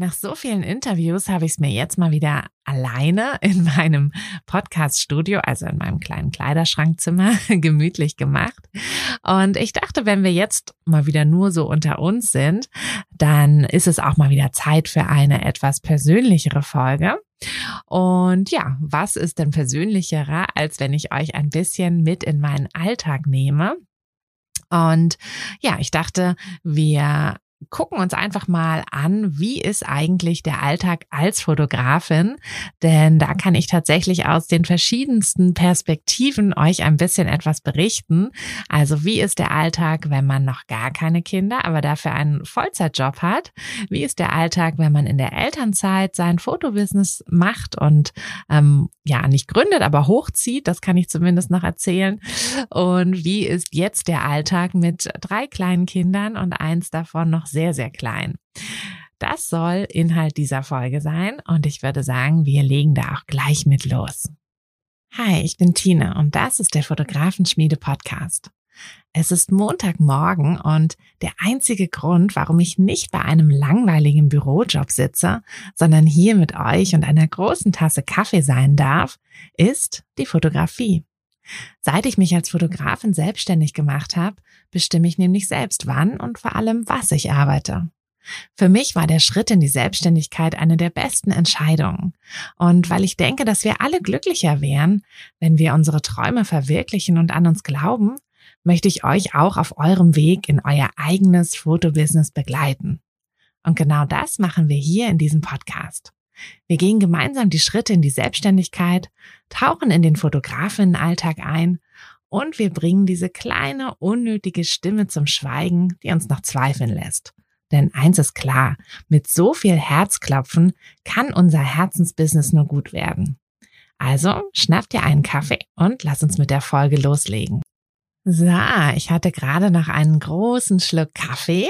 Nach so vielen Interviews habe ich es mir jetzt mal wieder alleine in meinem Podcast-Studio, also in meinem kleinen Kleiderschrankzimmer, gemütlich gemacht. Und ich dachte, wenn wir jetzt mal wieder nur so unter uns sind, dann ist es auch mal wieder Zeit für eine etwas persönlichere Folge. Und ja, was ist denn persönlicherer, als wenn ich euch ein bisschen mit in meinen Alltag nehme? Und ja, ich dachte, wir gucken uns einfach mal an, wie ist eigentlich der Alltag als Fotografin, denn da kann ich tatsächlich aus den verschiedensten Perspektiven euch ein bisschen etwas berichten. Also wie ist der Alltag, wenn man noch gar keine Kinder, aber dafür einen Vollzeitjob hat? Wie ist der Alltag, wenn man in der Elternzeit sein Fotobusiness macht und ähm, ja nicht gründet, aber hochzieht? Das kann ich zumindest noch erzählen. Und wie ist jetzt der Alltag mit drei kleinen Kindern und eins davon noch sehr, sehr klein. Das soll Inhalt dieser Folge sein und ich würde sagen, wir legen da auch gleich mit los. Hi, ich bin Tina und das ist der Fotografenschmiede Podcast. Es ist Montagmorgen und der einzige Grund, warum ich nicht bei einem langweiligen Bürojob sitze, sondern hier mit euch und einer großen Tasse Kaffee sein darf, ist die Fotografie. Seit ich mich als Fotografin selbstständig gemacht habe, bestimme ich nämlich selbst wann und vor allem was ich arbeite. Für mich war der Schritt in die Selbstständigkeit eine der besten Entscheidungen. Und weil ich denke, dass wir alle glücklicher wären, wenn wir unsere Träume verwirklichen und an uns glauben, möchte ich euch auch auf eurem Weg in euer eigenes Fotobusiness begleiten. Und genau das machen wir hier in diesem Podcast. Wir gehen gemeinsam die Schritte in die Selbstständigkeit, tauchen in den Fotografinnenalltag ein und wir bringen diese kleine, unnötige Stimme zum Schweigen, die uns noch zweifeln lässt. Denn eins ist klar, mit so viel Herzklopfen kann unser Herzensbusiness nur gut werden. Also schnapp dir einen Kaffee und lass uns mit der Folge loslegen. So, ich hatte gerade noch einen großen Schluck Kaffee.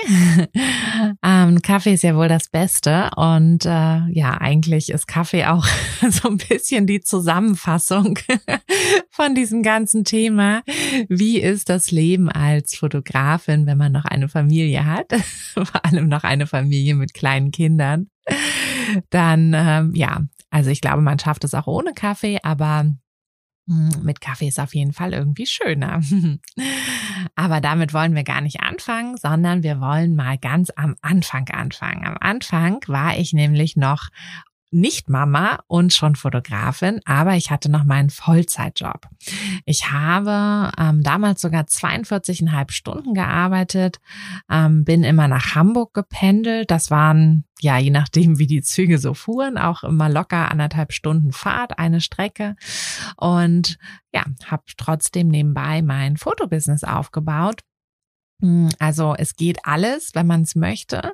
ähm, Kaffee ist ja wohl das Beste und äh, ja, eigentlich ist Kaffee auch so ein bisschen die Zusammenfassung von diesem ganzen Thema. Wie ist das Leben als Fotografin, wenn man noch eine Familie hat, vor allem noch eine Familie mit kleinen Kindern? Dann ähm, ja, also ich glaube, man schafft es auch ohne Kaffee, aber mit Kaffee ist auf jeden Fall irgendwie schöner. Aber damit wollen wir gar nicht anfangen, sondern wir wollen mal ganz am Anfang anfangen. Am Anfang war ich nämlich noch nicht Mama und schon Fotografin, aber ich hatte noch meinen Vollzeitjob. Ich habe ähm, damals sogar 42,5 Stunden gearbeitet, ähm, bin immer nach Hamburg gependelt. Das waren, ja, je nachdem, wie die Züge so fuhren, auch immer locker anderthalb Stunden Fahrt, eine Strecke. Und ja, habe trotzdem nebenbei mein Fotobusiness aufgebaut hm, also es geht alles, wenn man es möchte.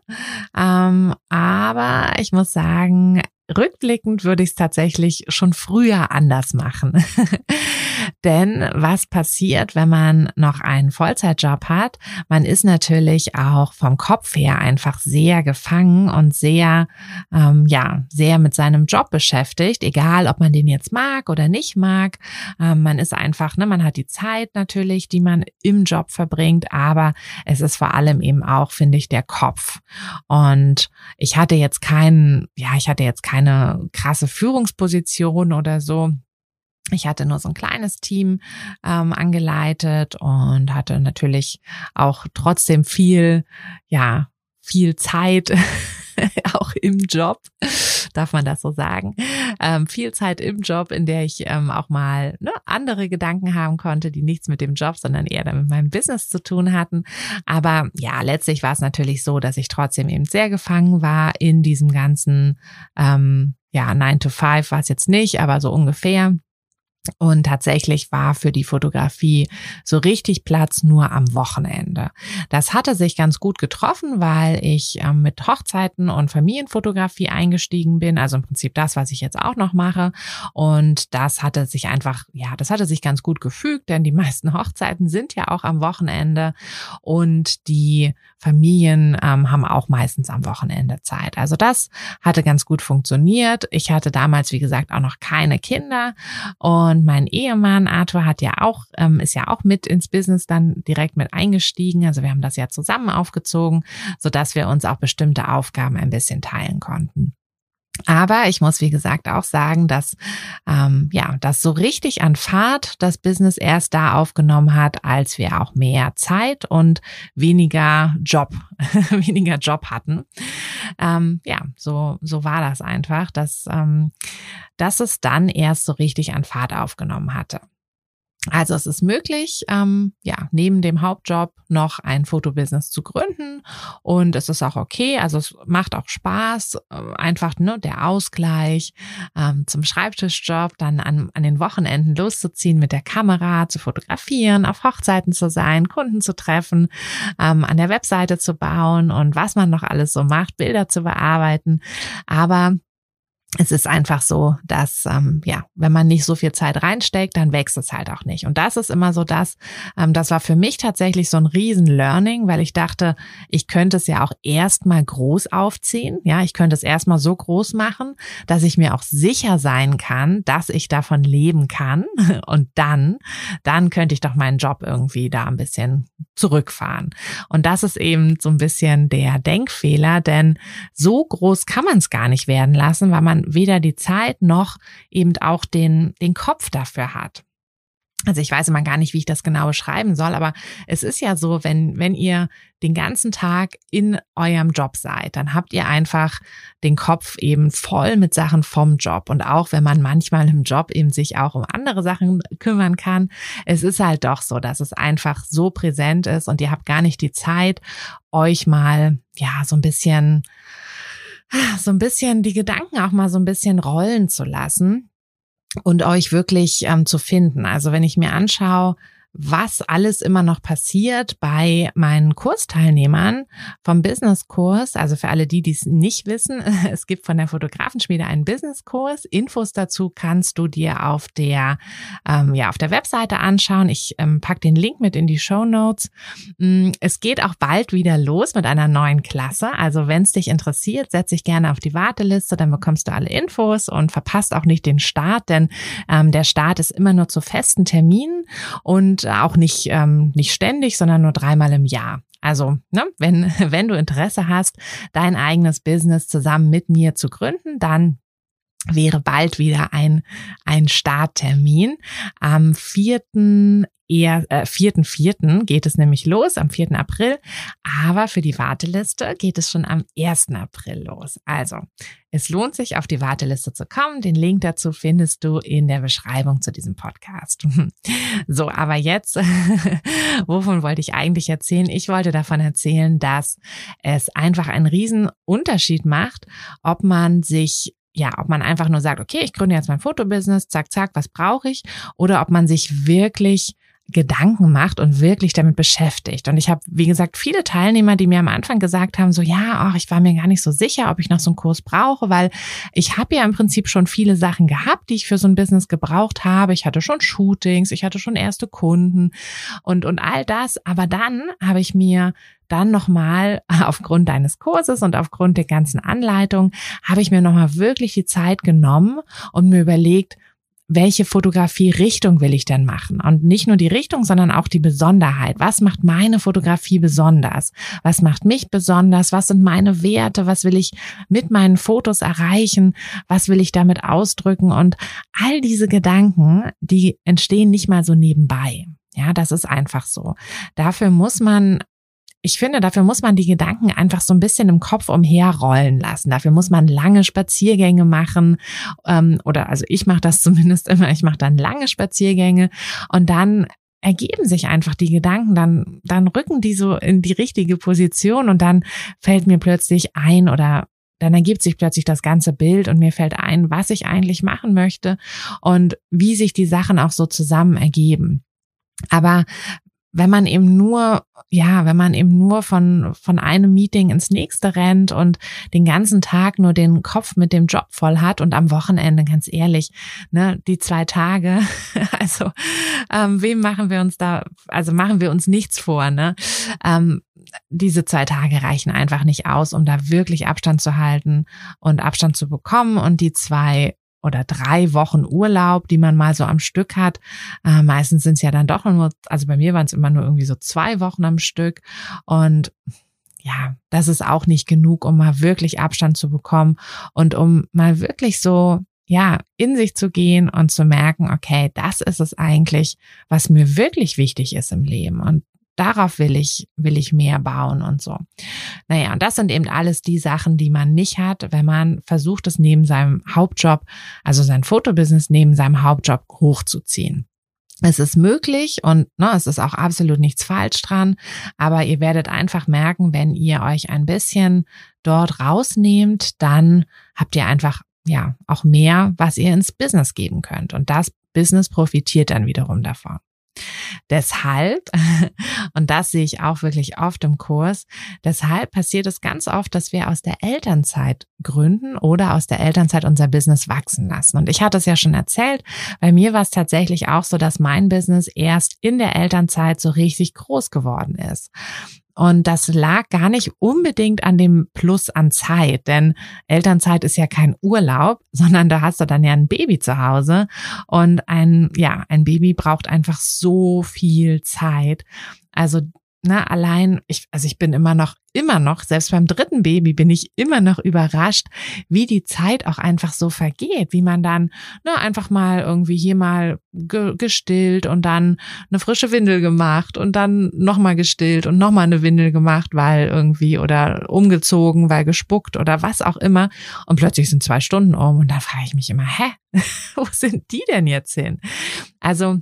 Ähm, aber ich muss sagen, rückblickend würde ich es tatsächlich schon früher anders machen. Denn was passiert, wenn man noch einen Vollzeitjob hat? Man ist natürlich auch vom Kopf her einfach sehr gefangen und sehr, ähm, ja, sehr mit seinem Job beschäftigt, egal ob man den jetzt mag oder nicht mag. Ähm, man ist einfach, ne, man hat die Zeit natürlich, die man im Job verbringt, aber es ist vor allem eben auch, finde ich, der Kopf. Und ich hatte jetzt keinen, ja, ich hatte jetzt keine krasse Führungsposition oder so. Ich hatte nur so ein kleines Team ähm, angeleitet und hatte natürlich auch trotzdem viel, ja, viel Zeit auch im Job, darf man das so sagen, ähm, viel Zeit im Job, in der ich ähm, auch mal ne, andere Gedanken haben konnte, die nichts mit dem Job, sondern eher mit meinem Business zu tun hatten. Aber ja, letztlich war es natürlich so, dass ich trotzdem eben sehr gefangen war in diesem ganzen, ähm, ja, 9 to 5 war es jetzt nicht, aber so ungefähr und tatsächlich war für die Fotografie so richtig Platz nur am Wochenende. Das hatte sich ganz gut getroffen, weil ich ähm, mit Hochzeiten und Familienfotografie eingestiegen bin. Also im Prinzip das, was ich jetzt auch noch mache. Und das hatte sich einfach, ja, das hatte sich ganz gut gefügt, denn die meisten Hochzeiten sind ja auch am Wochenende und die Familien ähm, haben auch meistens am Wochenende Zeit. Also das hatte ganz gut funktioniert. Ich hatte damals, wie gesagt, auch noch keine Kinder und mein Ehemann Arthur hat ja auch, ähm, ist ja auch mit ins Business dann direkt mit eingestiegen. Also wir haben das ja zusammen aufgezogen, so dass wir uns auch bestimmte Aufgaben ein bisschen teilen konnten. Aber ich muss, wie gesagt, auch sagen, dass ähm, ja, das so richtig an Fahrt das Business erst da aufgenommen hat, als wir auch mehr Zeit und weniger Job, weniger Job hatten. Ähm, ja, so, so war das einfach, dass, ähm, dass es dann erst so richtig an Fahrt aufgenommen hatte. Also es ist möglich, ähm, ja, neben dem Hauptjob noch ein Fotobusiness zu gründen und es ist auch okay. Also es macht auch Spaß, äh, einfach nur der Ausgleich ähm, zum Schreibtischjob, dann an, an den Wochenenden loszuziehen mit der Kamera, zu fotografieren, auf Hochzeiten zu sein, Kunden zu treffen, ähm, an der Webseite zu bauen und was man noch alles so macht, Bilder zu bearbeiten. Aber es ist einfach so, dass ähm, ja, wenn man nicht so viel Zeit reinsteckt, dann wächst es halt auch nicht. Und das ist immer so das, ähm, das war für mich tatsächlich so ein riesen Learning, weil ich dachte, ich könnte es ja auch erstmal groß aufziehen. Ja, ich könnte es erstmal so groß machen, dass ich mir auch sicher sein kann, dass ich davon leben kann. Und dann, dann könnte ich doch meinen Job irgendwie da ein bisschen zurückfahren. Und das ist eben so ein bisschen der Denkfehler, denn so groß kann man es gar nicht werden lassen, weil man weder die Zeit noch eben auch den, den Kopf dafür hat. Also ich weiß immer gar nicht, wie ich das genau beschreiben soll, aber es ist ja so, wenn, wenn ihr den ganzen Tag in eurem Job seid, dann habt ihr einfach den Kopf eben voll mit Sachen vom Job. Und auch wenn man manchmal im Job eben sich auch um andere Sachen kümmern kann, es ist halt doch so, dass es einfach so präsent ist und ihr habt gar nicht die Zeit, euch mal, ja, so ein bisschen so ein bisschen die Gedanken auch mal so ein bisschen rollen zu lassen und euch wirklich ähm, zu finden. Also wenn ich mir anschaue, was alles immer noch passiert bei meinen Kursteilnehmern vom Businesskurs. Also für alle die, die es nicht wissen, es gibt von der Fotografenschmiede einen Businesskurs. Infos dazu kannst du dir auf der, ähm, ja, auf der Webseite anschauen. Ich ähm, pack den Link mit in die Show Notes. Mm, es geht auch bald wieder los mit einer neuen Klasse. Also wenn es dich interessiert, setz dich gerne auf die Warteliste, dann bekommst du alle Infos und verpasst auch nicht den Start, denn ähm, der Start ist immer nur zu festen Terminen und auch nicht, ähm, nicht ständig, sondern nur dreimal im Jahr. Also, ne, wenn, wenn du Interesse hast, dein eigenes Business zusammen mit mir zu gründen, dann wäre bald wieder ein, ein Starttermin. Am vierten eher äh, vierten vierten geht es nämlich los, am 4. April. Aber für die Warteliste geht es schon am 1. April los. Also, es lohnt sich, auf die Warteliste zu kommen. Den Link dazu findest du in der Beschreibung zu diesem Podcast. So, aber jetzt, wovon wollte ich eigentlich erzählen? Ich wollte davon erzählen, dass es einfach einen riesen Unterschied macht, ob man sich ja, ob man einfach nur sagt, okay, ich gründe jetzt mein Fotobusiness, zack, zack, was brauche ich? Oder ob man sich wirklich Gedanken macht und wirklich damit beschäftigt. Und ich habe, wie gesagt, viele Teilnehmer, die mir am Anfang gesagt haben, so ja, ach, ich war mir gar nicht so sicher, ob ich noch so einen Kurs brauche, weil ich habe ja im Prinzip schon viele Sachen gehabt, die ich für so ein Business gebraucht habe. Ich hatte schon Shootings, ich hatte schon erste Kunden und, und all das. Aber dann habe ich mir dann nochmal aufgrund deines Kurses und aufgrund der ganzen Anleitung habe ich mir nochmal wirklich die Zeit genommen und mir überlegt, welche Fotografie-Richtung will ich denn machen? Und nicht nur die Richtung, sondern auch die Besonderheit. Was macht meine Fotografie besonders? Was macht mich besonders? Was sind meine Werte? Was will ich mit meinen Fotos erreichen? Was will ich damit ausdrücken? Und all diese Gedanken, die entstehen nicht mal so nebenbei. Ja, das ist einfach so. Dafür muss man ich finde, dafür muss man die Gedanken einfach so ein bisschen im Kopf umherrollen lassen. Dafür muss man lange Spaziergänge machen. Ähm, oder also ich mache das zumindest immer. Ich mache dann lange Spaziergänge und dann ergeben sich einfach die Gedanken, dann, dann rücken die so in die richtige Position und dann fällt mir plötzlich ein oder dann ergibt sich plötzlich das ganze Bild und mir fällt ein, was ich eigentlich machen möchte und wie sich die Sachen auch so zusammen ergeben. Aber wenn man eben nur, ja, wenn man eben nur von, von einem Meeting ins nächste rennt und den ganzen Tag nur den Kopf mit dem Job voll hat und am Wochenende, ganz ehrlich, ne, die zwei Tage, also ähm, wem machen wir uns da, also machen wir uns nichts vor, ne? Ähm, diese zwei Tage reichen einfach nicht aus, um da wirklich Abstand zu halten und Abstand zu bekommen und die zwei oder drei Wochen Urlaub, die man mal so am Stück hat. Äh, meistens sind es ja dann doch nur, also bei mir waren es immer nur irgendwie so zwei Wochen am Stück. Und ja, das ist auch nicht genug, um mal wirklich Abstand zu bekommen und um mal wirklich so, ja, in sich zu gehen und zu merken, okay, das ist es eigentlich, was mir wirklich wichtig ist im Leben. Und darauf will ich, will ich mehr bauen und so. Naja, und das sind eben alles die Sachen, die man nicht hat, wenn man versucht, es neben seinem Hauptjob, also sein Fotobusiness neben seinem Hauptjob hochzuziehen. Es ist möglich und ne, es ist auch absolut nichts falsch dran, aber ihr werdet einfach merken, wenn ihr euch ein bisschen dort rausnehmt, dann habt ihr einfach ja auch mehr, was ihr ins Business geben könnt und das Business profitiert dann wiederum davon. Deshalb, und das sehe ich auch wirklich oft im Kurs, deshalb passiert es ganz oft, dass wir aus der Elternzeit gründen oder aus der Elternzeit unser Business wachsen lassen. Und ich hatte es ja schon erzählt, bei mir war es tatsächlich auch so, dass mein Business erst in der Elternzeit so richtig groß geworden ist. Und das lag gar nicht unbedingt an dem Plus an Zeit, denn Elternzeit ist ja kein Urlaub, sondern da hast du dann ja ein Baby zu Hause und ein, ja, ein Baby braucht einfach so viel Zeit. Also Ne, allein, ich, also ich bin immer noch, immer noch, selbst beim dritten Baby bin ich immer noch überrascht, wie die Zeit auch einfach so vergeht, wie man dann ne, einfach mal irgendwie hier mal ge gestillt und dann eine frische Windel gemacht und dann nochmal gestillt und nochmal eine Windel gemacht, weil irgendwie oder umgezogen, weil gespuckt oder was auch immer. Und plötzlich sind zwei Stunden um und da frage ich mich immer, hä, wo sind die denn jetzt hin? Also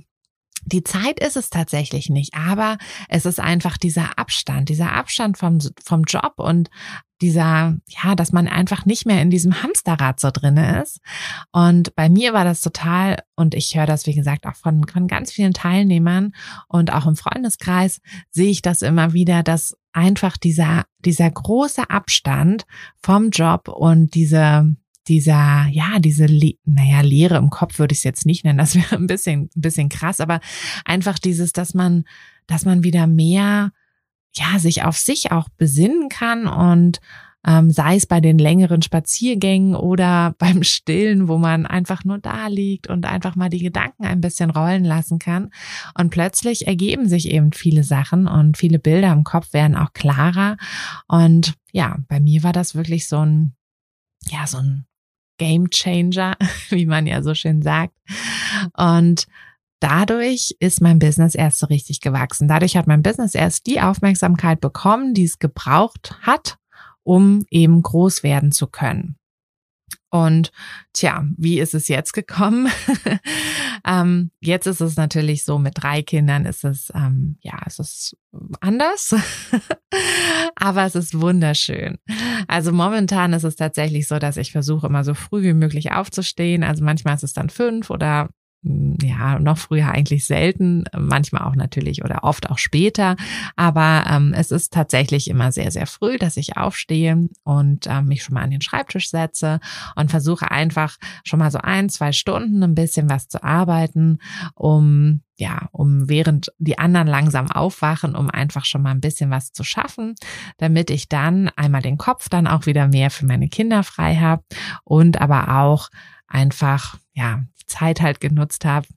die Zeit ist es tatsächlich nicht, aber es ist einfach dieser Abstand, dieser Abstand vom, vom Job und dieser, ja, dass man einfach nicht mehr in diesem Hamsterrad so drinne ist. Und bei mir war das total, und ich höre das, wie gesagt, auch von, von ganz vielen Teilnehmern und auch im Freundeskreis sehe ich das immer wieder, dass einfach dieser, dieser große Abstand vom Job und diese, dieser, ja, diese, naja, Leere im Kopf würde ich es jetzt nicht nennen, das wäre ein bisschen, ein bisschen krass, aber einfach dieses, dass man, dass man wieder mehr, ja, sich auf sich auch besinnen kann und ähm, sei es bei den längeren Spaziergängen oder beim Stillen, wo man einfach nur da liegt und einfach mal die Gedanken ein bisschen rollen lassen kann. Und plötzlich ergeben sich eben viele Sachen und viele Bilder im Kopf werden auch klarer. Und ja, bei mir war das wirklich so ein, ja, so ein Game Changer, wie man ja so schön sagt. Und dadurch ist mein Business erst so richtig gewachsen. Dadurch hat mein Business erst die Aufmerksamkeit bekommen, die es gebraucht hat, um eben groß werden zu können. Und tja, wie ist es jetzt gekommen? ähm, jetzt ist es natürlich so, mit drei Kindern ist es, ähm, ja, es ist anders, aber es ist wunderschön. Also momentan ist es tatsächlich so, dass ich versuche immer so früh wie möglich aufzustehen. Also manchmal ist es dann fünf oder ja, noch früher eigentlich selten, manchmal auch natürlich oder oft auch später. Aber ähm, es ist tatsächlich immer sehr, sehr früh, dass ich aufstehe und ähm, mich schon mal an den Schreibtisch setze und versuche einfach schon mal so ein, zwei Stunden ein bisschen was zu arbeiten, um ja, um während die anderen langsam aufwachen, um einfach schon mal ein bisschen was zu schaffen, damit ich dann einmal den Kopf dann auch wieder mehr für meine Kinder frei habe und aber auch einfach, ja, Zeit halt genutzt habe.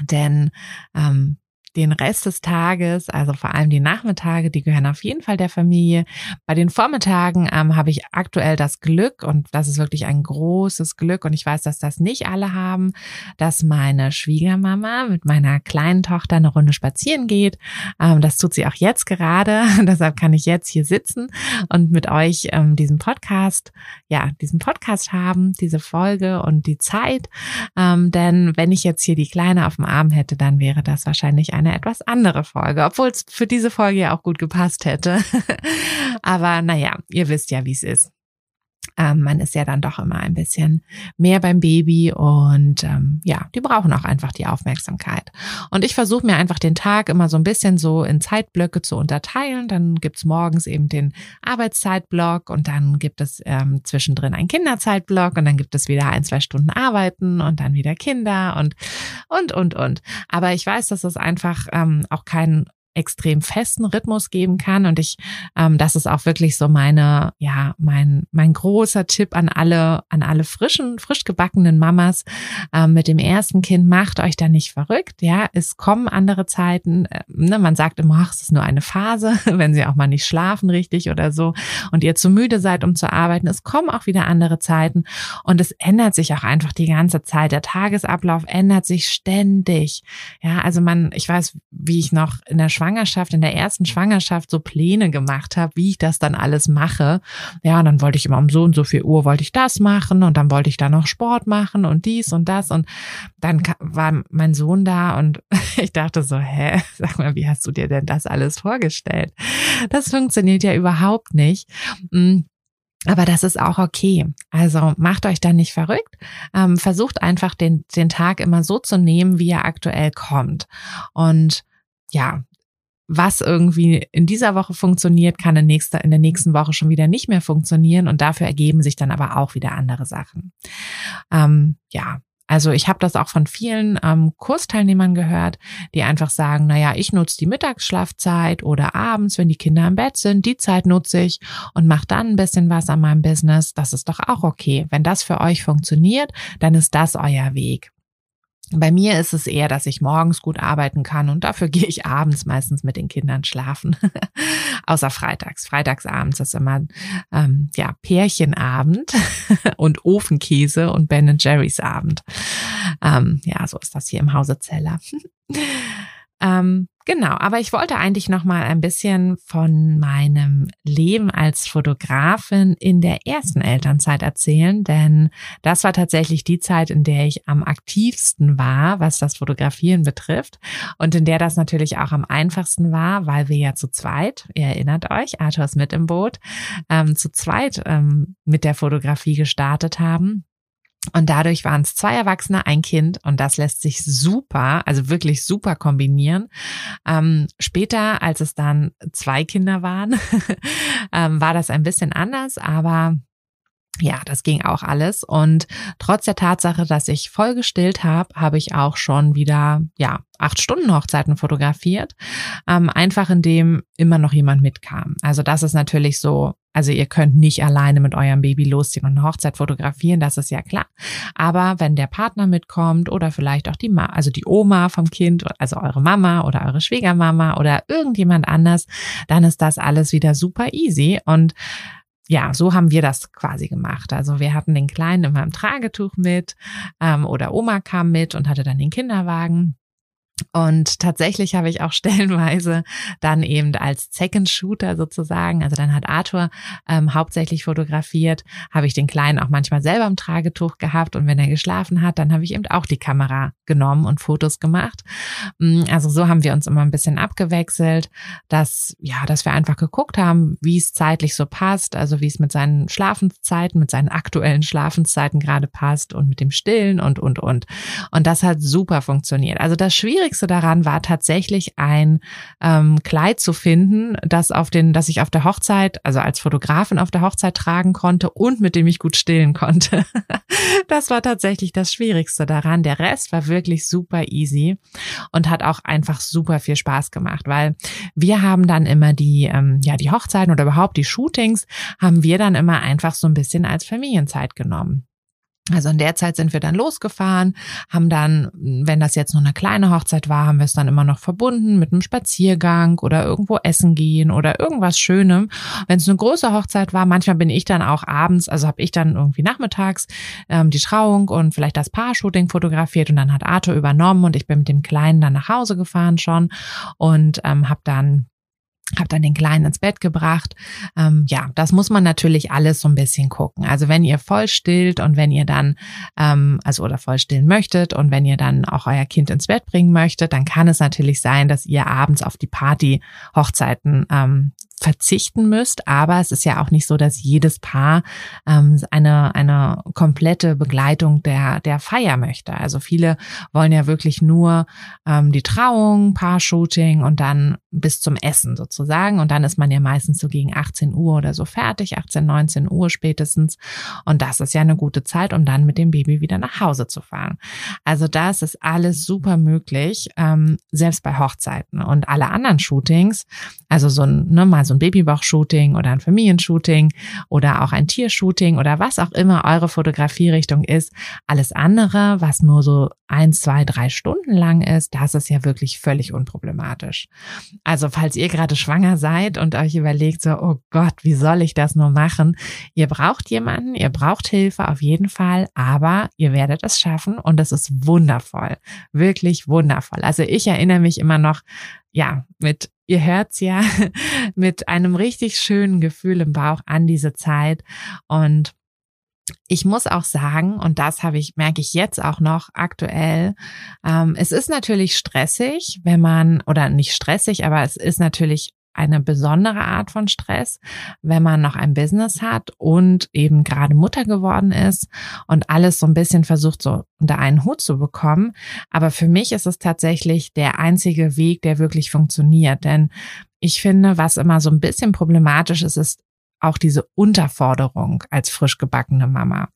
Denn ähm, den Rest des Tages, also vor allem die Nachmittage, die gehören auf jeden Fall der Familie. Bei den Vormittagen ähm, habe ich aktuell das Glück und das ist wirklich ein großes Glück und ich weiß, dass das nicht alle haben, dass meine Schwiegermama mit meiner kleinen Tochter eine Runde spazieren geht. Ähm, das tut sie auch jetzt gerade. Deshalb kann ich jetzt hier sitzen und mit euch ähm, diesen Podcast, ja, diesen Podcast haben, diese Folge und die Zeit. Ähm, denn wenn ich jetzt hier die Kleine auf dem Arm hätte, dann wäre das wahrscheinlich eine etwas andere Folge, obwohl es für diese Folge ja auch gut gepasst hätte. Aber naja, ihr wisst ja, wie es ist. Ähm, man ist ja dann doch immer ein bisschen mehr beim Baby und ähm, ja, die brauchen auch einfach die Aufmerksamkeit. Und ich versuche mir einfach den Tag immer so ein bisschen so in Zeitblöcke zu unterteilen. Dann gibt's morgens eben den Arbeitszeitblock und dann gibt es ähm, zwischendrin einen Kinderzeitblock und dann gibt es wieder ein, zwei Stunden Arbeiten und dann wieder Kinder und und und und. Aber ich weiß, dass es einfach ähm, auch kein extrem festen Rhythmus geben kann. Und ich, ähm, das ist auch wirklich so meine, ja, mein, mein großer Tipp an alle, an alle frischen, frisch gebackenen Mamas ähm, mit dem ersten Kind, macht euch da nicht verrückt. Ja, es kommen andere Zeiten. Äh, ne, man sagt immer, ach, es ist nur eine Phase, wenn sie auch mal nicht schlafen richtig oder so und ihr zu müde seid, um zu arbeiten. Es kommen auch wieder andere Zeiten und es ändert sich auch einfach die ganze Zeit. Der Tagesablauf ändert sich ständig. Ja, also man, ich weiß, wie ich noch in der Schwangerschaft, in der ersten Schwangerschaft so Pläne gemacht habe, wie ich das dann alles mache. Ja, und dann wollte ich immer um so und so viel Uhr wollte ich das machen und dann wollte ich da noch Sport machen und dies und das und dann war mein Sohn da und ich dachte so, hä, sag mal, wie hast du dir denn das alles vorgestellt? Das funktioniert ja überhaupt nicht. Hm, aber das ist auch okay. Also macht euch da nicht verrückt. Ähm, versucht einfach den, den Tag immer so zu nehmen, wie er aktuell kommt. Und ja, was irgendwie in dieser Woche funktioniert, kann in, nächster, in der nächsten Woche schon wieder nicht mehr funktionieren und dafür ergeben sich dann aber auch wieder andere Sachen. Ähm, ja, also ich habe das auch von vielen ähm, Kursteilnehmern gehört, die einfach sagen, naja, ich nutze die Mittagsschlafzeit oder abends, wenn die Kinder im Bett sind, die Zeit nutze ich und mache dann ein bisschen was an meinem Business. Das ist doch auch okay. Wenn das für euch funktioniert, dann ist das euer Weg. Bei mir ist es eher, dass ich morgens gut arbeiten kann und dafür gehe ich abends meistens mit den Kindern schlafen. Außer freitags. Freitagsabends ist immer ähm, ja Pärchenabend und Ofenkäse und Ben Jerry's Abend. Ähm, ja, so ist das hier im Hause Zeller. Ähm, Genau, aber ich wollte eigentlich noch mal ein bisschen von meinem Leben als Fotografin in der ersten Elternzeit erzählen, denn das war tatsächlich die Zeit, in der ich am aktivsten war, was das Fotografieren betrifft und in der das natürlich auch am einfachsten war, weil wir ja zu zweit, ihr erinnert euch, Arthur ist mit im Boot, ähm, zu zweit ähm, mit der Fotografie gestartet haben. Und dadurch waren es zwei Erwachsene, ein Kind und das lässt sich super, also wirklich super kombinieren. Ähm, später, als es dann zwei Kinder waren, ähm, war das ein bisschen anders, aber ja, das ging auch alles. Und trotz der Tatsache, dass ich voll gestillt habe, habe ich auch schon wieder, ja, acht Stunden Hochzeiten fotografiert. Ähm, einfach indem immer noch jemand mitkam. Also das ist natürlich so, also ihr könnt nicht alleine mit eurem Baby losziehen und eine Hochzeit fotografieren, das ist ja klar. Aber wenn der Partner mitkommt oder vielleicht auch die Ma also die Oma vom Kind, also eure Mama oder eure Schwiegermama oder irgendjemand anders, dann ist das alles wieder super easy und ja, so haben wir das quasi gemacht. Also wir hatten den Kleinen immer im Tragetuch mit ähm, oder Oma kam mit und hatte dann den Kinderwagen. Und tatsächlich habe ich auch stellenweise dann eben als Second Shooter sozusagen, also dann hat Arthur ähm, hauptsächlich fotografiert, habe ich den Kleinen auch manchmal selber im Tragetuch gehabt und wenn er geschlafen hat, dann habe ich eben auch die Kamera genommen und Fotos gemacht. Mm, also so haben wir uns immer ein bisschen abgewechselt, dass ja, dass wir einfach geguckt haben, wie es zeitlich so passt, also wie es mit seinen Schlafenszeiten, mit seinen aktuellen Schlafenszeiten gerade passt und mit dem Stillen und und und. Und das hat super funktioniert. Also das Schwierigste Schwierigste daran war tatsächlich ein ähm, Kleid zu finden, das auf den, das ich auf der Hochzeit, also als Fotografin auf der Hochzeit tragen konnte und mit dem ich gut stillen konnte. das war tatsächlich das Schwierigste daran. Der Rest war wirklich super easy und hat auch einfach super viel Spaß gemacht, weil wir haben dann immer die, ähm, ja, die Hochzeiten oder überhaupt die Shootings haben wir dann immer einfach so ein bisschen als Familienzeit genommen. Also in der Zeit sind wir dann losgefahren, haben dann, wenn das jetzt nur eine kleine Hochzeit war, haben wir es dann immer noch verbunden mit einem Spaziergang oder irgendwo essen gehen oder irgendwas Schönem. Wenn es eine große Hochzeit war, manchmal bin ich dann auch abends, also habe ich dann irgendwie nachmittags ähm, die Trauung und vielleicht das Paar-Shooting fotografiert und dann hat Arthur übernommen und ich bin mit dem Kleinen dann nach Hause gefahren schon und ähm, habe dann habe dann den Kleinen ins Bett gebracht. Ähm, ja, das muss man natürlich alles so ein bisschen gucken. Also wenn ihr voll stillt und wenn ihr dann, ähm, also oder voll stillen möchtet und wenn ihr dann auch euer Kind ins Bett bringen möchtet, dann kann es natürlich sein, dass ihr abends auf die Party Hochzeiten ähm, verzichten müsst. Aber es ist ja auch nicht so, dass jedes Paar ähm, eine, eine komplette Begleitung der, der Feier möchte. Also viele wollen ja wirklich nur ähm, die Trauung, Paar-Shooting und dann bis zum Essen sozusagen. Und dann ist man ja meistens so gegen 18 Uhr oder so fertig, 18, 19 Uhr spätestens. Und das ist ja eine gute Zeit, um dann mit dem Baby wieder nach Hause zu fahren. Also das ist alles super möglich, ähm, selbst bei Hochzeiten. Und alle anderen Shootings, also so ein, ne, mal so ein Babybauch-Shooting oder ein Familienshooting oder auch ein Tiershooting oder was auch immer eure Fotografierichtung ist. Alles andere, was nur so eins, zwei, drei Stunden lang ist, das ist ja wirklich völlig unproblematisch. Also falls ihr gerade schwanger seid und euch überlegt so, oh Gott, wie soll ich das nur machen? Ihr braucht jemanden, ihr braucht Hilfe auf jeden Fall, aber ihr werdet es schaffen und es ist wundervoll. Wirklich wundervoll. Also ich erinnere mich immer noch ja, mit, ihr hört's ja, mit einem richtig schönen Gefühl im Bauch an diese Zeit. Und ich muss auch sagen, und das habe ich, merke ich jetzt auch noch aktuell, ähm, es ist natürlich stressig, wenn man, oder nicht stressig, aber es ist natürlich eine besondere Art von Stress, wenn man noch ein Business hat und eben gerade Mutter geworden ist und alles so ein bisschen versucht, so unter einen Hut zu bekommen. Aber für mich ist es tatsächlich der einzige Weg, der wirklich funktioniert. Denn ich finde, was immer so ein bisschen problematisch ist, ist auch diese Unterforderung als frisch gebackene Mama.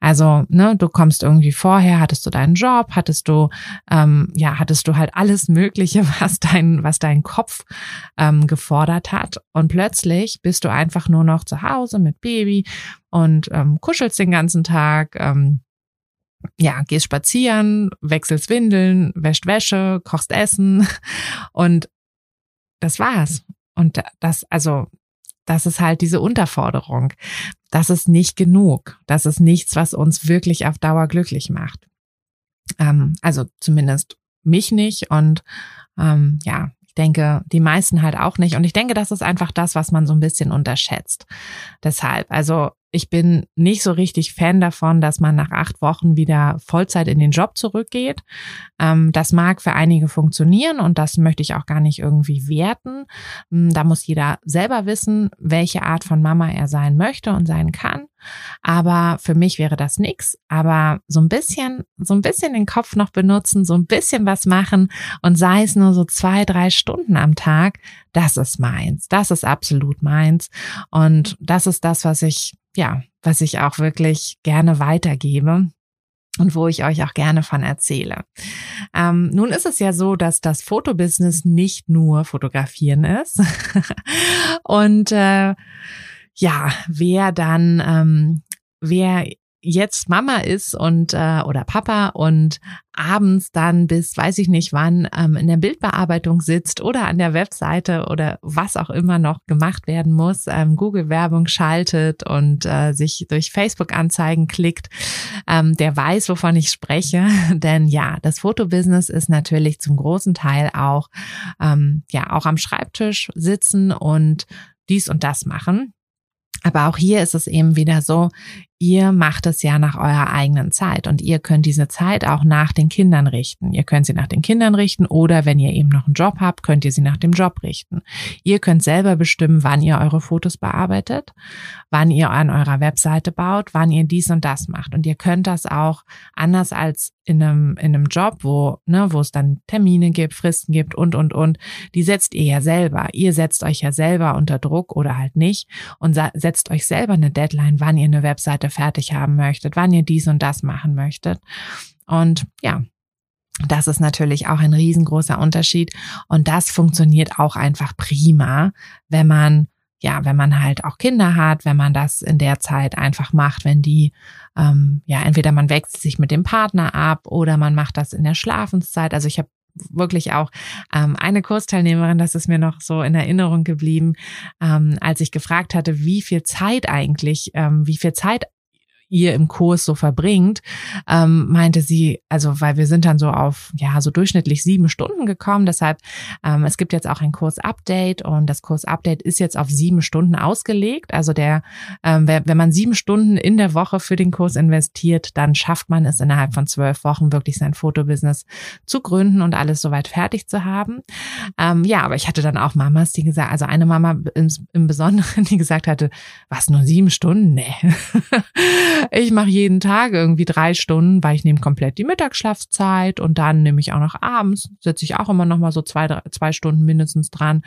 Also, ne, du kommst irgendwie vorher, hattest du deinen Job, hattest du, ähm, ja, hattest du halt alles Mögliche, was dein, was dein Kopf ähm, gefordert hat. Und plötzlich bist du einfach nur noch zu Hause mit Baby und ähm, kuschelst den ganzen Tag. Ähm, ja, gehst spazieren, wechselst Windeln, wäscht Wäsche, kochst Essen und das war's. Und das, also das ist halt diese Unterforderung. Das ist nicht genug. Das ist nichts, was uns wirklich auf Dauer glücklich macht. Ähm, also zumindest mich nicht und ähm, ja, ich denke, die meisten halt auch nicht. Und ich denke, das ist einfach das, was man so ein bisschen unterschätzt. Deshalb, also ich bin nicht so richtig Fan davon, dass man nach acht Wochen wieder Vollzeit in den Job zurückgeht. Ähm, das mag für einige funktionieren und das möchte ich auch gar nicht irgendwie werten. Hm, da muss jeder selber wissen, welche Art von Mama er sein möchte und sein kann. Aber für mich wäre das nix. Aber so ein bisschen, so ein bisschen den Kopf noch benutzen, so ein bisschen was machen und sei es nur so zwei, drei Stunden am Tag, das ist meins. Das ist absolut meins. Und das ist das, was ich ja, was ich auch wirklich gerne weitergebe und wo ich euch auch gerne von erzähle. Ähm, nun ist es ja so, dass das Fotobusiness nicht nur Fotografieren ist. und äh, ja, wer dann, ähm, wer jetzt Mama ist und äh, oder Papa und abends dann bis weiß ich nicht wann ähm, in der Bildbearbeitung sitzt oder an der Webseite oder was auch immer noch gemacht werden muss, ähm, Google-Werbung schaltet und äh, sich durch Facebook-Anzeigen klickt, ähm, der weiß, wovon ich spreche. Denn ja, das Fotobusiness ist natürlich zum großen Teil auch ähm, ja auch am Schreibtisch sitzen und dies und das machen. Aber auch hier ist es eben wieder so, ihr macht es ja nach eurer eigenen Zeit und ihr könnt diese Zeit auch nach den Kindern richten. Ihr könnt sie nach den Kindern richten oder wenn ihr eben noch einen Job habt, könnt ihr sie nach dem Job richten. Ihr könnt selber bestimmen, wann ihr eure Fotos bearbeitet, wann ihr an eurer Webseite baut, wann ihr dies und das macht. Und ihr könnt das auch anders als in einem, in einem Job, wo, ne, wo es dann Termine gibt, Fristen gibt und, und, und. Die setzt ihr ja selber. Ihr setzt euch ja selber unter Druck oder halt nicht und setzt euch selber eine Deadline, wann ihr eine Webseite Webseite fertig haben möchtet, wann ihr dies und das machen möchtet. Und ja, das ist natürlich auch ein riesengroßer Unterschied. Und das funktioniert auch einfach prima, wenn man ja, wenn man halt auch Kinder hat, wenn man das in der Zeit einfach macht, wenn die ähm, ja, entweder man wechselt sich mit dem Partner ab oder man macht das in der Schlafenszeit. Also ich habe wirklich auch ähm, eine Kursteilnehmerin, das ist mir noch so in Erinnerung geblieben, ähm, als ich gefragt hatte, wie viel Zeit eigentlich, ähm, wie viel Zeit ihr im Kurs so verbringt, ähm, meinte sie, also weil wir sind dann so auf, ja, so durchschnittlich sieben Stunden gekommen. Deshalb, ähm, es gibt jetzt auch ein Kurs-Update und das Kurs-Update ist jetzt auf sieben Stunden ausgelegt. Also der, ähm, wenn man sieben Stunden in der Woche für den Kurs investiert, dann schafft man es innerhalb von zwölf Wochen wirklich sein Fotobusiness zu gründen und alles soweit fertig zu haben. Ähm, ja, aber ich hatte dann auch Mamas, die gesagt, also eine Mama im, im Besonderen, die gesagt hatte, was, nur sieben Stunden? Nee. Ich mache jeden Tag irgendwie drei Stunden, weil ich nehme komplett die Mittagsschlafzeit und dann nehme ich auch noch abends, sitze ich auch immer noch mal so zwei, drei, zwei Stunden mindestens dran.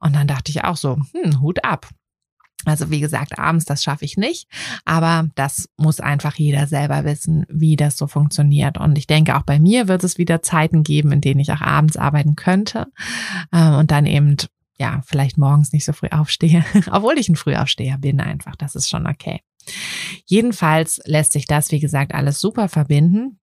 Und dann dachte ich auch so, hm, Hut ab. Also wie gesagt, abends, das schaffe ich nicht, aber das muss einfach jeder selber wissen, wie das so funktioniert. Und ich denke, auch bei mir wird es wieder Zeiten geben, in denen ich auch abends arbeiten könnte ähm, und dann eben ja, vielleicht morgens nicht so früh aufstehe, obwohl ich ein Frühaufsteher bin einfach. Das ist schon okay. Jedenfalls lässt sich das, wie gesagt, alles super verbinden.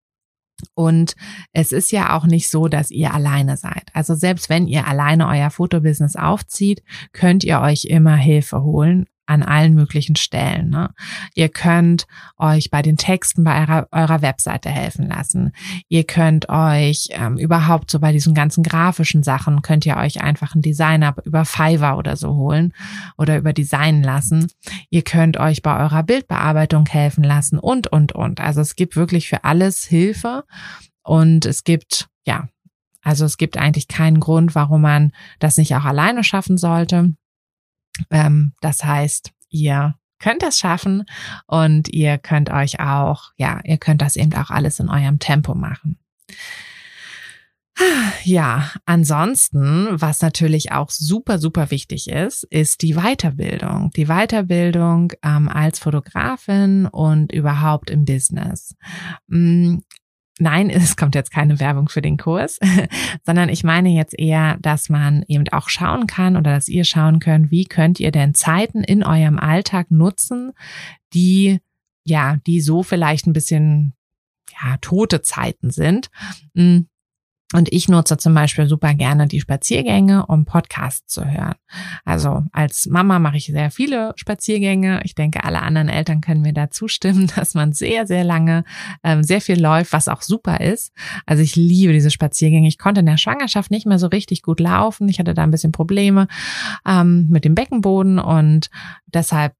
Und es ist ja auch nicht so, dass ihr alleine seid. Also selbst wenn ihr alleine euer Fotobusiness aufzieht, könnt ihr euch immer Hilfe holen an allen möglichen Stellen. Ne? Ihr könnt euch bei den Texten bei eurer, eurer Webseite helfen lassen. Ihr könnt euch ähm, überhaupt so bei diesen ganzen grafischen Sachen, könnt ihr euch einfach einen Designer über Fiverr oder so holen oder über Designen lassen. Ihr könnt euch bei eurer Bildbearbeitung helfen lassen und, und, und. Also es gibt wirklich für alles Hilfe und es gibt, ja, also es gibt eigentlich keinen Grund, warum man das nicht auch alleine schaffen sollte. Ähm, das heißt, ihr könnt das schaffen und ihr könnt euch auch, ja, ihr könnt das eben auch alles in eurem Tempo machen. Ja, ansonsten, was natürlich auch super, super wichtig ist, ist die Weiterbildung. Die Weiterbildung ähm, als Fotografin und überhaupt im Business. Mm, Nein, es kommt jetzt keine Werbung für den Kurs, sondern ich meine jetzt eher, dass man eben auch schauen kann oder dass ihr schauen könnt, wie könnt ihr denn Zeiten in eurem Alltag nutzen, die ja, die so vielleicht ein bisschen ja, tote Zeiten sind. Hm, und ich nutze zum Beispiel super gerne die Spaziergänge, um Podcasts zu hören. Also als Mama mache ich sehr viele Spaziergänge. Ich denke, alle anderen Eltern können mir da zustimmen, dass man sehr, sehr lange ähm, sehr viel läuft, was auch super ist. Also ich liebe diese Spaziergänge. Ich konnte in der Schwangerschaft nicht mehr so richtig gut laufen. Ich hatte da ein bisschen Probleme ähm, mit dem Beckenboden und deshalb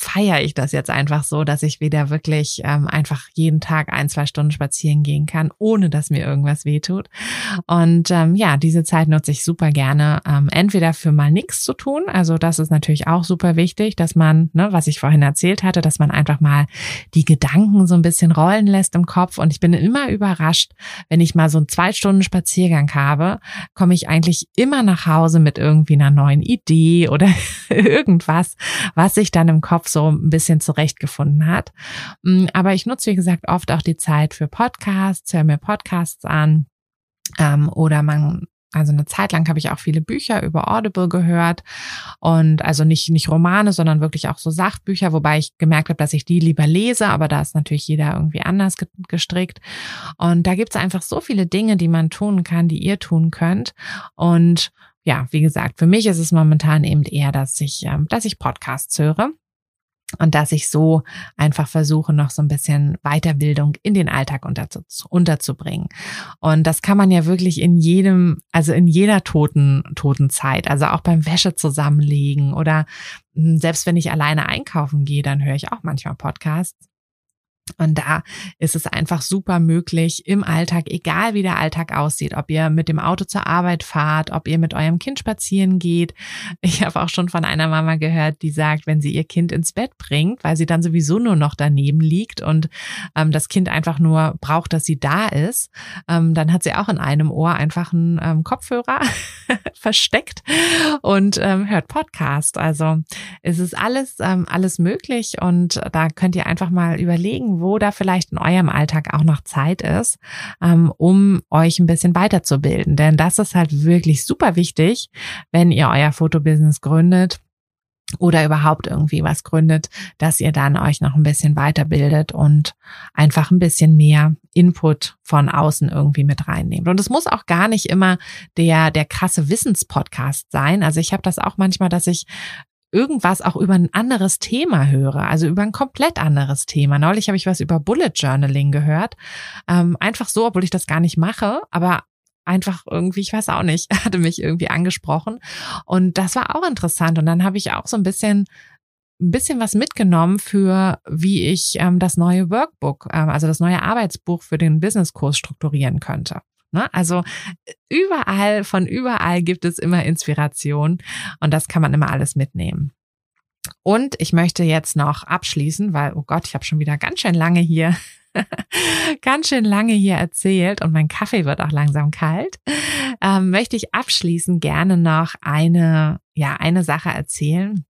feiere ich das jetzt einfach so, dass ich wieder wirklich ähm, einfach jeden Tag ein, zwei Stunden spazieren gehen kann, ohne dass mir irgendwas wehtut. Und ähm, ja, diese Zeit nutze ich super gerne, ähm, entweder für mal nichts zu tun. Also das ist natürlich auch super wichtig, dass man, ne, was ich vorhin erzählt hatte, dass man einfach mal die Gedanken so ein bisschen rollen lässt im Kopf. Und ich bin immer überrascht, wenn ich mal so einen zwei Stunden Spaziergang habe, komme ich eigentlich immer nach Hause mit irgendwie einer neuen Idee oder irgendwas, was sich dann im Kopf so ein bisschen zurechtgefunden hat. Mm, aber ich nutze, wie gesagt, oft auch die Zeit für Podcasts, höre mir Podcasts an. Ähm, oder man also eine Zeit lang habe ich auch viele Bücher über Audible gehört und also nicht nicht Romane, sondern wirklich auch so Sachbücher, wobei ich gemerkt habe, dass ich die lieber lese, aber da ist natürlich jeder irgendwie anders gestrickt. Und da gibt es einfach so viele Dinge, die man tun kann, die ihr tun könnt. Und ja, wie gesagt, für mich ist es momentan eben eher, dass ich, ähm, dass ich Podcasts höre und dass ich so einfach versuche, noch so ein bisschen Weiterbildung in den Alltag unterzu unterzubringen. Und das kann man ja wirklich in jedem, also in jeder toten, toten Zeit, also auch beim Wäsche zusammenlegen oder hm, selbst wenn ich alleine einkaufen gehe, dann höre ich auch manchmal Podcasts. Und da ist es einfach super möglich im Alltag, egal wie der Alltag aussieht, ob ihr mit dem Auto zur Arbeit fahrt, ob ihr mit eurem Kind spazieren geht. Ich habe auch schon von einer Mama gehört, die sagt, wenn sie ihr Kind ins Bett bringt, weil sie dann sowieso nur noch daneben liegt und ähm, das Kind einfach nur braucht, dass sie da ist, ähm, dann hat sie auch in einem Ohr einfach einen ähm, Kopfhörer versteckt und ähm, hört Podcast. Also es ist alles, ähm, alles möglich und da könnt ihr einfach mal überlegen, wo da vielleicht in eurem Alltag auch noch Zeit ist, ähm, um euch ein bisschen weiterzubilden. Denn das ist halt wirklich super wichtig, wenn ihr euer Fotobusiness gründet oder überhaupt irgendwie was gründet, dass ihr dann euch noch ein bisschen weiterbildet und einfach ein bisschen mehr Input von außen irgendwie mit reinnehmt. Und es muss auch gar nicht immer der der krasse Wissenspodcast sein. Also ich habe das auch manchmal, dass ich irgendwas auch über ein anderes Thema höre, also über ein komplett anderes Thema. Neulich habe ich was über Bullet Journaling gehört, ähm, einfach so, obwohl ich das gar nicht mache, aber einfach irgendwie, ich weiß auch nicht, hatte mich irgendwie angesprochen. Und das war auch interessant. Und dann habe ich auch so ein bisschen ein bisschen was mitgenommen für, wie ich ähm, das neue Workbook, ähm, also das neue Arbeitsbuch für den Businesskurs strukturieren könnte. Ne? Also überall, von überall gibt es immer Inspiration und das kann man immer alles mitnehmen. Und ich möchte jetzt noch abschließen, weil, oh Gott, ich habe schon wieder ganz schön lange hier ganz schön lange hier erzählt und mein Kaffee wird auch langsam kalt, ähm, möchte ich abschließend gerne noch eine, ja, eine Sache erzählen.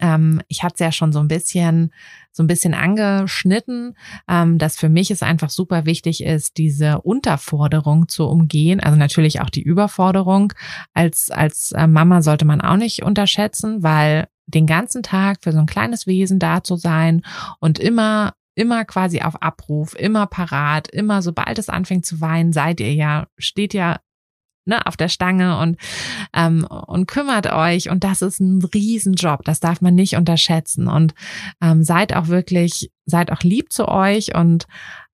Ähm, ich hatte es ja schon so ein bisschen, so ein bisschen angeschnitten, ähm, dass für mich es einfach super wichtig ist, diese Unterforderung zu umgehen. Also natürlich auch die Überforderung als, als äh, Mama sollte man auch nicht unterschätzen, weil den ganzen Tag für so ein kleines Wesen da zu sein und immer immer quasi auf Abruf, immer parat, immer sobald es anfängt zu weinen, seid ihr ja, steht ja ne, auf der Stange und, ähm, und kümmert euch. Und das ist ein Riesenjob. Das darf man nicht unterschätzen. Und ähm, seid auch wirklich, seid auch lieb zu euch und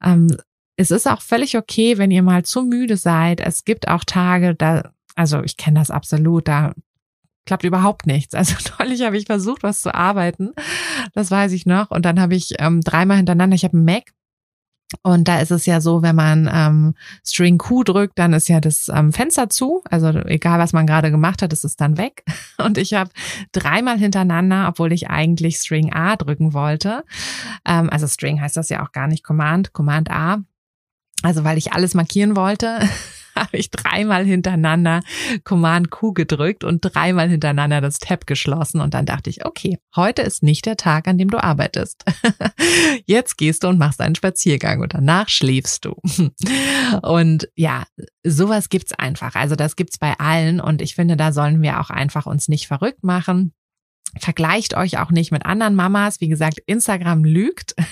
ähm, es ist auch völlig okay, wenn ihr mal zu müde seid. Es gibt auch Tage, da, also ich kenne das absolut, da klappt überhaupt nichts. Also neulich habe ich versucht, was zu arbeiten. Das weiß ich noch. Und dann habe ich ähm, dreimal hintereinander, ich habe einen Mac. Und da ist es ja so, wenn man ähm, String Q drückt, dann ist ja das ähm, Fenster zu. Also egal, was man gerade gemacht hat, ist es dann weg. Und ich habe dreimal hintereinander, obwohl ich eigentlich String A drücken wollte. Ähm, also String heißt das ja auch gar nicht Command, Command A. Also weil ich alles markieren wollte, habe ich dreimal hintereinander Command Q gedrückt und dreimal hintereinander das Tab geschlossen und dann dachte ich, okay, heute ist nicht der Tag, an dem du arbeitest. Jetzt gehst du und machst einen Spaziergang und danach schläfst du. Und ja, sowas gibt's einfach. Also das gibt's bei allen und ich finde, da sollen wir auch einfach uns nicht verrückt machen Vergleicht euch auch nicht mit anderen Mamas. Wie gesagt, Instagram lügt.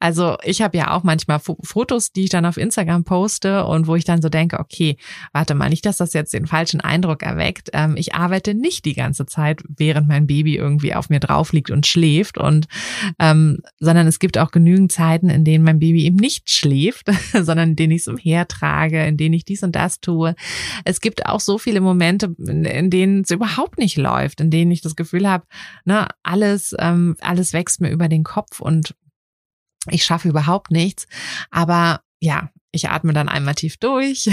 Also ich habe ja auch manchmal Fotos, die ich dann auf Instagram poste und wo ich dann so denke, okay, warte mal, nicht, dass das jetzt den falschen Eindruck erweckt. Ähm, ich arbeite nicht die ganze Zeit, während mein Baby irgendwie auf mir drauf liegt und schläft und ähm, sondern es gibt auch genügend Zeiten, in denen mein Baby eben nicht schläft, sondern in denen ich es umhertrage, in denen ich dies und das tue. Es gibt auch so viele Momente, in denen es überhaupt nicht läuft, in denen ich das Gefühl habe, ne, alles, ähm, alles wächst mir über den Kopf und ich schaffe überhaupt nichts. Aber ja, ich atme dann einmal tief durch.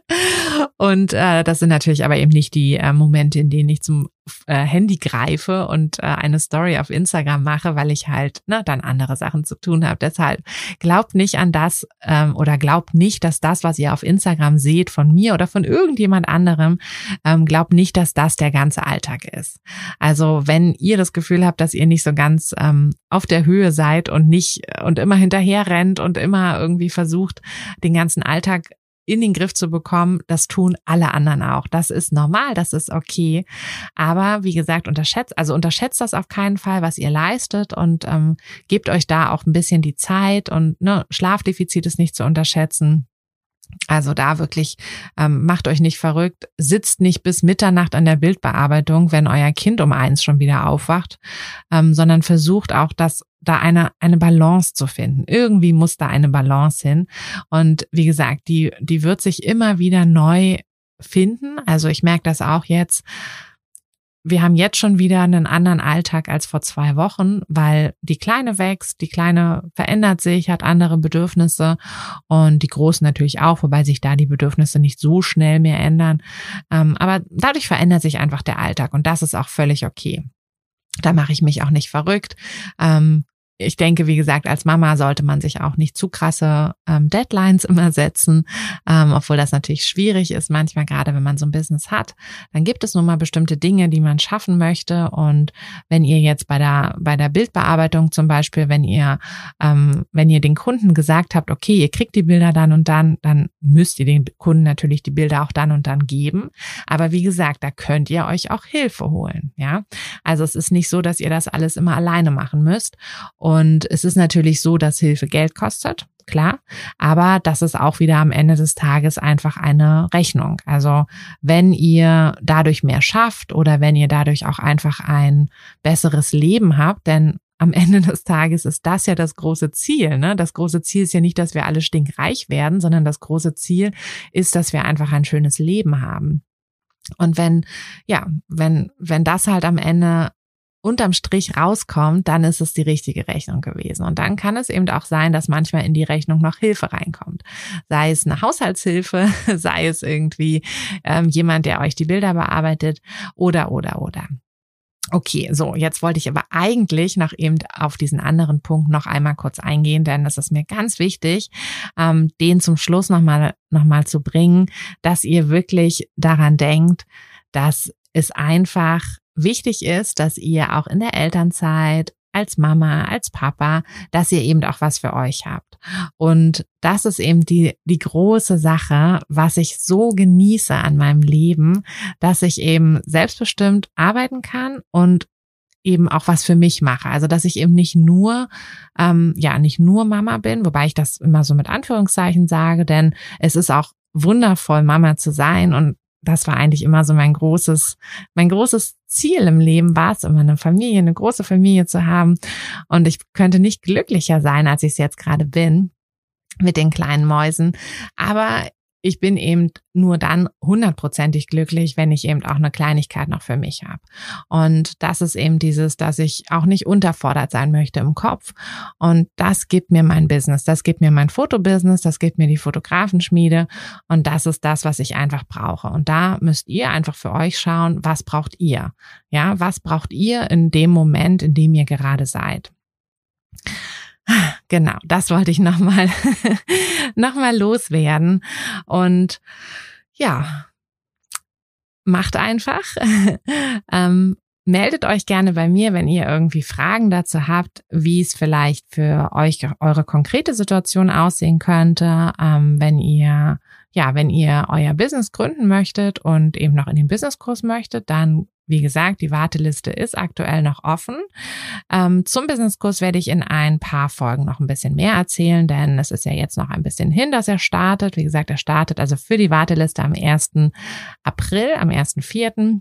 und äh, das sind natürlich aber eben nicht die äh, Momente, in denen ich zum Handy greife und äh, eine Story auf Instagram mache, weil ich halt ne, dann andere Sachen zu tun habe. Deshalb glaubt nicht an das ähm, oder glaubt nicht, dass das, was ihr auf Instagram seht von mir oder von irgendjemand anderem, ähm, glaubt nicht, dass das der ganze Alltag ist. Also wenn ihr das Gefühl habt, dass ihr nicht so ganz ähm, auf der Höhe seid und nicht und immer hinterher rennt und immer irgendwie versucht, den ganzen Alltag in den Griff zu bekommen, das tun alle anderen auch. Das ist normal, das ist okay. Aber wie gesagt, unterschätzt, also unterschätzt das auf keinen Fall, was ihr leistet und ähm, gebt euch da auch ein bisschen die Zeit und ne, Schlafdefizit ist nicht zu unterschätzen. Also da wirklich ähm, macht euch nicht verrückt, sitzt nicht bis Mitternacht an der Bildbearbeitung, wenn euer Kind um eins schon wieder aufwacht, ähm, sondern versucht auch, das da eine eine Balance zu finden. Irgendwie muss da eine Balance hin und wie gesagt, die die wird sich immer wieder neu finden. Also ich merke das auch jetzt wir haben jetzt schon wieder einen anderen Alltag als vor zwei Wochen, weil die Kleine wächst, die Kleine verändert sich, hat andere Bedürfnisse und die Großen natürlich auch, wobei sich da die Bedürfnisse nicht so schnell mehr ändern. Ähm, aber dadurch verändert sich einfach der Alltag und das ist auch völlig okay. Da mache ich mich auch nicht verrückt. Ähm, ich denke, wie gesagt, als Mama sollte man sich auch nicht zu krasse ähm, Deadlines immer setzen, ähm, obwohl das natürlich schwierig ist, manchmal gerade wenn man so ein Business hat. Dann gibt es nun mal bestimmte Dinge, die man schaffen möchte. Und wenn ihr jetzt bei der, bei der Bildbearbeitung zum Beispiel, wenn ihr, ähm, wenn ihr den Kunden gesagt habt, okay, ihr kriegt die Bilder dann und dann, dann müsst ihr den Kunden natürlich die Bilder auch dann und dann geben. Aber wie gesagt, da könnt ihr euch auch Hilfe holen. Ja, also es ist nicht so, dass ihr das alles immer alleine machen müsst. Und es ist natürlich so, dass Hilfe Geld kostet, klar, aber das ist auch wieder am Ende des Tages einfach eine Rechnung. Also wenn ihr dadurch mehr schafft oder wenn ihr dadurch auch einfach ein besseres Leben habt, denn am Ende des Tages ist das ja das große Ziel. Ne? Das große Ziel ist ja nicht, dass wir alle stinkreich werden, sondern das große Ziel ist, dass wir einfach ein schönes Leben haben. Und wenn, ja, wenn, wenn das halt am Ende unterm Strich rauskommt, dann ist es die richtige Rechnung gewesen. Und dann kann es eben auch sein, dass manchmal in die Rechnung noch Hilfe reinkommt. Sei es eine Haushaltshilfe, sei es irgendwie ähm, jemand, der euch die Bilder bearbeitet oder, oder, oder. Okay, so, jetzt wollte ich aber eigentlich noch eben auf diesen anderen Punkt noch einmal kurz eingehen, denn es ist mir ganz wichtig, ähm, den zum Schluss nochmal noch mal zu bringen, dass ihr wirklich daran denkt, dass es einfach wichtig ist, dass ihr auch in der Elternzeit als Mama, als Papa, dass ihr eben auch was für euch habt. Und das ist eben die, die große Sache, was ich so genieße an meinem Leben, dass ich eben selbstbestimmt arbeiten kann und eben auch was für mich mache. Also dass ich eben nicht nur, ähm, ja, nicht nur Mama bin, wobei ich das immer so mit Anführungszeichen sage, denn es ist auch wundervoll, Mama zu sein und das war eigentlich immer so mein großes, mein großes Ziel im Leben war es immer eine Familie, eine große Familie zu haben. Und ich könnte nicht glücklicher sein, als ich es jetzt gerade bin mit den kleinen Mäusen. Aber ich bin eben nur dann hundertprozentig glücklich, wenn ich eben auch eine Kleinigkeit noch für mich habe. Und das ist eben dieses, dass ich auch nicht unterfordert sein möchte im Kopf. Und das gibt mir mein Business, das gibt mir mein Fotobusiness, das gibt mir die Fotografenschmiede. Und das ist das, was ich einfach brauche. Und da müsst ihr einfach für euch schauen, was braucht ihr? Ja, was braucht ihr in dem Moment, in dem ihr gerade seid? Genau, das wollte ich nochmal noch mal loswerden. Und ja, macht einfach. ähm, meldet euch gerne bei mir, wenn ihr irgendwie Fragen dazu habt, wie es vielleicht für euch eure konkrete Situation aussehen könnte, ähm, wenn ihr ja, wenn ihr euer Business gründen möchtet und eben noch in den Businesskurs möchtet, dann wie gesagt, die Warteliste ist aktuell noch offen. Ähm, zum Businesskurs werde ich in ein paar Folgen noch ein bisschen mehr erzählen, denn es ist ja jetzt noch ein bisschen hin, dass er startet. Wie gesagt, er startet also für die Warteliste am 1. April, am 1.4.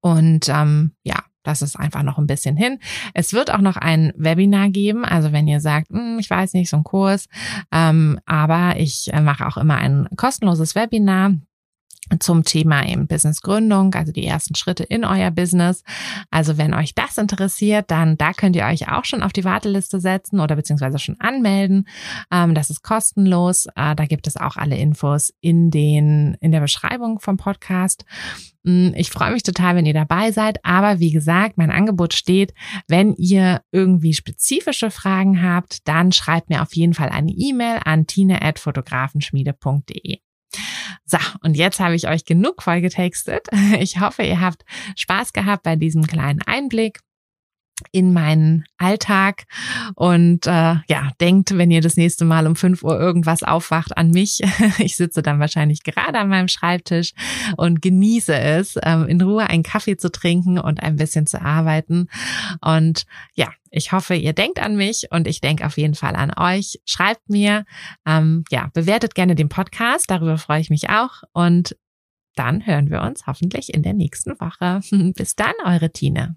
Und ähm, ja, das ist einfach noch ein bisschen hin. Es wird auch noch ein Webinar geben, also wenn ihr sagt, hm, ich weiß nicht, so ein Kurs, ähm, aber ich äh, mache auch immer ein kostenloses Webinar zum Thema eben Businessgründung, also die ersten Schritte in euer Business. Also wenn euch das interessiert, dann da könnt ihr euch auch schon auf die Warteliste setzen oder beziehungsweise schon anmelden. Ähm, das ist kostenlos. Äh, da gibt es auch alle Infos in den in der Beschreibung vom Podcast. Mm, ich freue mich total, wenn ihr dabei seid. Aber wie gesagt, mein Angebot steht. Wenn ihr irgendwie spezifische Fragen habt, dann schreibt mir auf jeden Fall eine E-Mail an tine@fotografenschmiede.de. So, und jetzt habe ich euch genug vollgetextet. Ich hoffe, ihr habt Spaß gehabt bei diesem kleinen Einblick in meinen Alltag und äh, ja, denkt, wenn ihr das nächste Mal um 5 Uhr irgendwas aufwacht an mich. Ich sitze dann wahrscheinlich gerade an meinem Schreibtisch und genieße es, ähm, in Ruhe einen Kaffee zu trinken und ein bisschen zu arbeiten. Und ja, ich hoffe, ihr denkt an mich und ich denke auf jeden Fall an euch. Schreibt mir, ähm, ja, bewertet gerne den Podcast, darüber freue ich mich auch und dann hören wir uns hoffentlich in der nächsten Woche. Bis dann, eure Tine.